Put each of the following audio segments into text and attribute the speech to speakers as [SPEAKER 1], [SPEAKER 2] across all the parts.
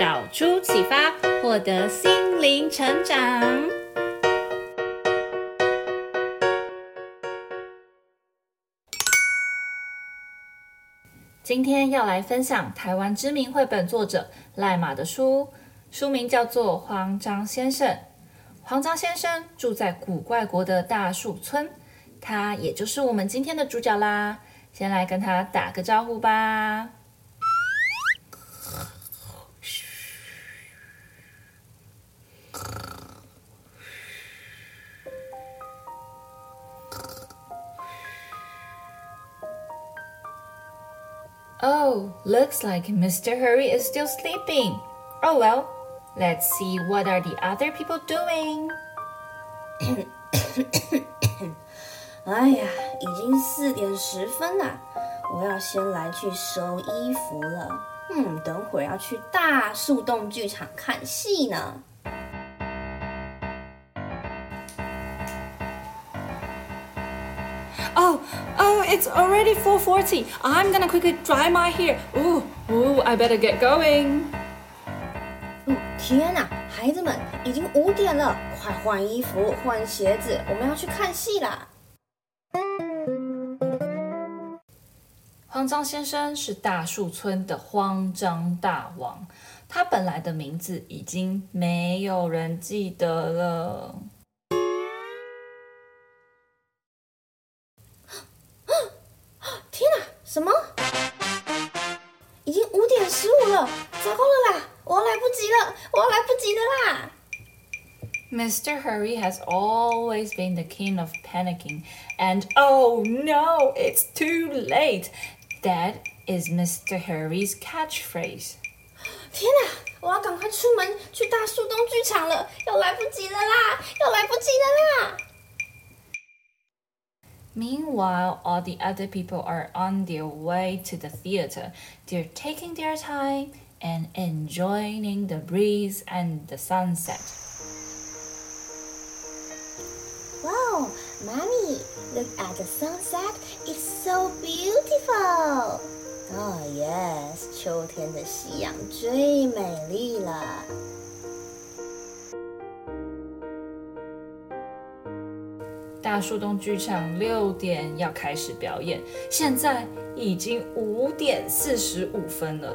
[SPEAKER 1] 导出启发，获得心灵成长。今天要来分享台湾知名绘本作者赖马的书，书名叫做《慌张先生》。慌张先生住在古怪国的大树村，他也就是我们今天的主角啦。先来跟他打个招呼吧。Oh, looks like Mr. Hurry is still sleeping. Oh well. Let's see what are the other people doing.
[SPEAKER 2] 哎呀，已经四点十分了，我要先来去收衣服了。嗯，等会儿要去大树洞剧场看戏呢。
[SPEAKER 1] Oh, it's already 4:40. I'm gonna quickly dry my hair. Ooh, ooh, I better get going.
[SPEAKER 2] 天哪，孩子们，已经五点了，快换衣服、换鞋子，我们要去看戏啦！
[SPEAKER 1] 慌张先生是大树村的慌张大王，他本来的名字已经没有人记得了。
[SPEAKER 2] 我来不及了啦！
[SPEAKER 1] Mr. Hurry has always been the king of panicking, and oh no, it's too late. That is Mr. Hurry's catchphrase.
[SPEAKER 2] 天哪，我要赶快出门去大树洞剧场了，要来不及了啦，要来不及了啦！
[SPEAKER 1] Meanwhile, all the other people are on their way to the theater. They're taking their time and enjoying the breeze and the sunset.
[SPEAKER 2] Wow, Mommy, look at the sunset. It's so beautiful. Oh, yes, 秋天的夕阳最美丽了。
[SPEAKER 1] 大树洞剧场六点要开始表演，现在已经五点四十五分了。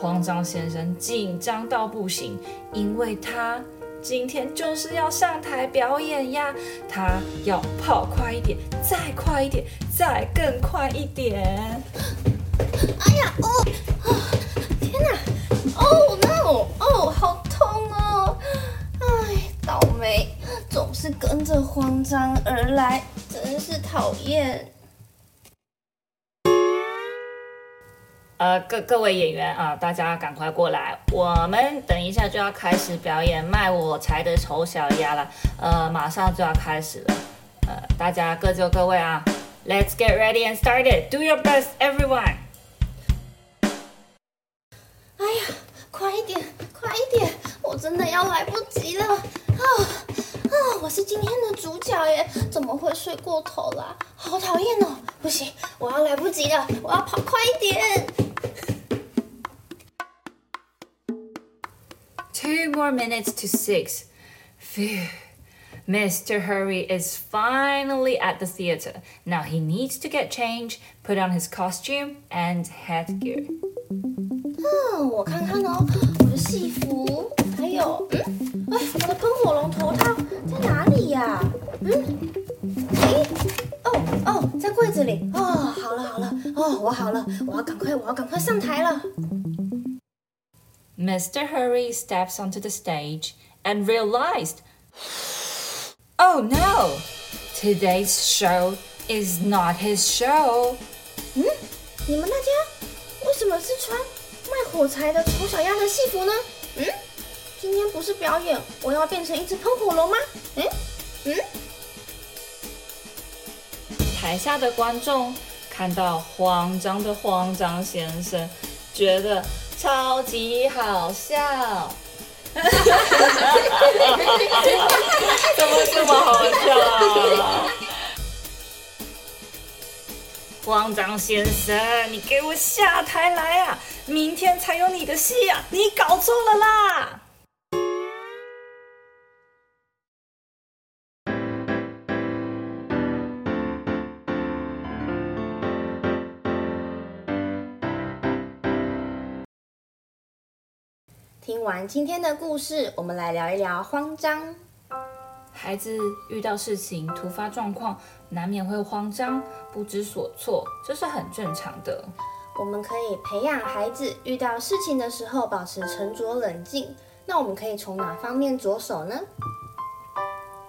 [SPEAKER 1] 慌张先生紧张到不行，因为他今天就是要上台表演呀！他要跑快一点，再快一点，再更快一点！
[SPEAKER 2] 哎呀，哦，天哪，哦，no，哦，好痛哦！哎，倒霉，总是跟着慌张而来，真是讨厌。
[SPEAKER 1] 呃，各各位演员啊，大家赶快过来，我们等一下就要开始表演卖我柴的丑小鸭了，呃，马上就要开始了，呃，大家各就各位啊，Let's get ready and start it. Do your best, everyone.
[SPEAKER 2] 哎呀，快一点，快一点，我真的要来不及了啊啊！我是今天的主角耶，怎么会睡过头啦？好讨厌哦！不行，我要来不及了，我要跑快一点。
[SPEAKER 1] Two more minutes to six. Phew. Mr. Hurry is finally at the theater. Now he needs to get changed, put on his costume and headgear.
[SPEAKER 2] 嗯，我看看哦，我的戏服，还有，嗯，哎，我的喷火龙头套哦哦，在柜子里。哦，好了好了，哦，我好了，我要赶快，我要赶快上台了。
[SPEAKER 1] Mr. Hurry steps onto the stage and realized, oh no, today's show is not his show.
[SPEAKER 2] 嗯，你们那家为什么是穿卖火柴的丑小鸭的戏服呢？嗯，今天不是表演，我要变成一只喷火龙吗？嗯嗯。
[SPEAKER 1] 台下的观众看到慌张的慌张先生，觉得超级好笑。怎么这么好笑啊？慌张先生，你给我下台来啊！明天才有你的戏啊！你搞错了啦！
[SPEAKER 2] 听完今天的故事，我们来聊一聊慌张。
[SPEAKER 1] 孩子遇到事情突发状况，难免会慌张、不知所措，这是很正常的。
[SPEAKER 2] 我们可以培养孩子遇到事情的时候保持沉着冷静。那我们可以从哪方面着手呢？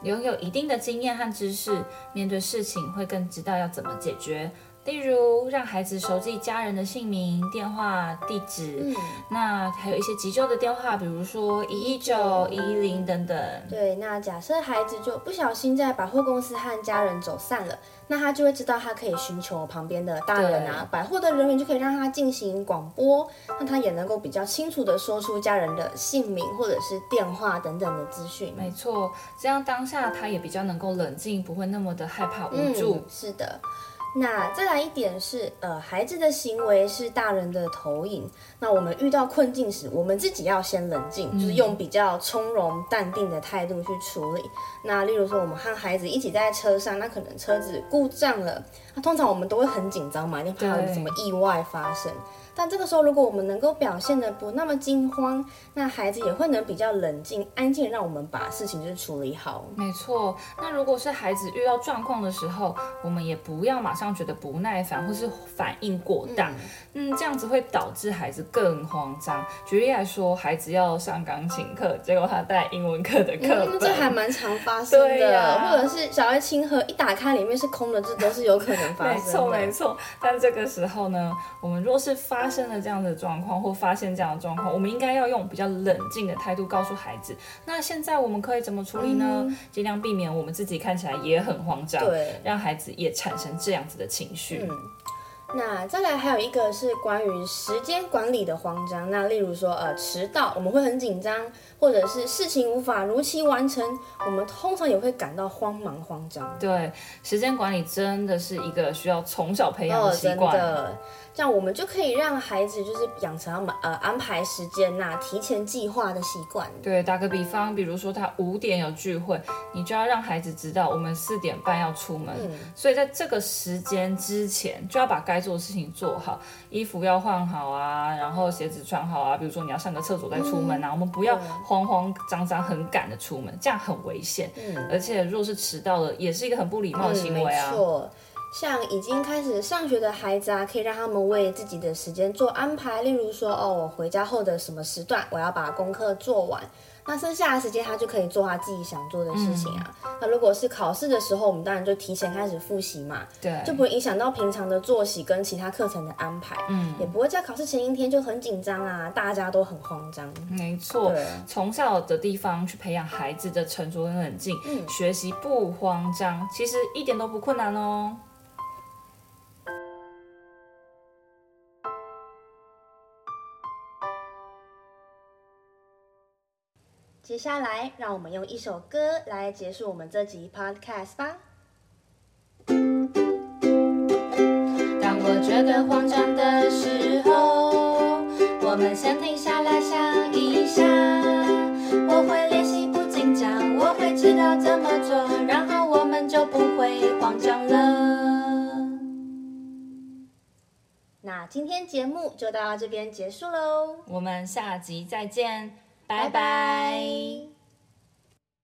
[SPEAKER 1] 拥有一定的经验和知识，面对事情会更知道要怎么解决。例如，让孩子熟记家人的姓名、电话、地址。嗯，那还有一些急救的电话，比如说一一九、一一零等等。
[SPEAKER 2] 对，那假设孩子就不小心在百货公司和家人走散了，那他就会知道他可以寻求旁边的大人啊，百货的人员就可以让他进行广播，那他也能够比较清楚的说出家人的姓名或者是电话等等的资讯。
[SPEAKER 1] 没错，这样当下他也比较能够冷静，不会那么的害怕无助。
[SPEAKER 2] 嗯，是的。那再来一点是，呃，孩子的行为是大人的投影。那我们遇到困境时，我们自己要先冷静，就是用比较从容淡定的态度去处理。那例如说，我们和孩子一起在车上，那可能车子故障了，那通常我们都会很紧张嘛，你怕有什么意外发生。但这个时候，如果我们能够表现的不那么惊慌，那孩子也会能比较冷静、安静，让我们把事情就是处理好。
[SPEAKER 1] 没错。那如果是孩子遇到状况的时候，我们也不要马上觉得不耐烦或是反应过大，嗯，嗯，这样子会导致孩子更慌张。举例来说，孩子要上钢琴课，结果他带英文课的课本，
[SPEAKER 2] 嗯，这还蛮常发生的。对呀。或者是小爱青盒一打开，里面是空的，这都是有可能发生的。
[SPEAKER 1] 没错，没错。但这个时候呢，我们若是发发生了这样的状况，或发现这样的状况，我们应该要用比较冷静的态度告诉孩子。那现在我们可以怎么处理呢？嗯、尽量避免我们自己看起来也很慌张，对，让孩子也产生这样子的情绪。
[SPEAKER 2] 嗯那再来还有一个是关于时间管理的慌张。那例如说，呃，迟到我们会很紧张，或者是事情无法如期完成，我们通常也会感到慌忙慌张。
[SPEAKER 1] 对，时间管理真的是一个需要从小培养的习惯。
[SPEAKER 2] 哦，真的。这样我们就可以让孩子就是养成呃安排时间呐、啊，提前计划的习惯。
[SPEAKER 1] 对，打个比方，比如说他五点有聚会，你就要让孩子知道我们四点半要出门，嗯、所以在这个时间之前就要把该做的事情做好，衣服要换好啊，然后鞋子穿好啊。比如说你要上个厕所再出门啊，嗯、我们不要慌慌张张很赶的出门，这样很危险。嗯，而且若是迟到了，也是一个很不礼貌的行为啊。
[SPEAKER 2] 嗯、没错。像已经开始上学的孩子啊，可以让他们为自己的时间做安排。例如说，哦，我回家后的什么时段，我要把功课做完。那剩下的时间，他就可以做他自己想做的事情啊。嗯、那如果是考试的时候，我们当然就提前开始复习嘛，对，就不会影响到平常的作息跟其他课程的安排。嗯，也不会在考试前一天就很紧张啊，大家都很慌张。
[SPEAKER 1] 没错，从小的地方去培养孩子的沉着跟冷静，嗯，学习不慌张，其实一点都不困难哦。
[SPEAKER 2] 接下来，让我们用一首歌来结束我们这集 Podcast 吧。当我觉得慌张的时候，我们先停下来想一下。我会练习不紧张，我会知道怎么做，然后我们就不会慌张了。那今天节目就到这边结束喽，
[SPEAKER 1] 我们下集再见。拜拜。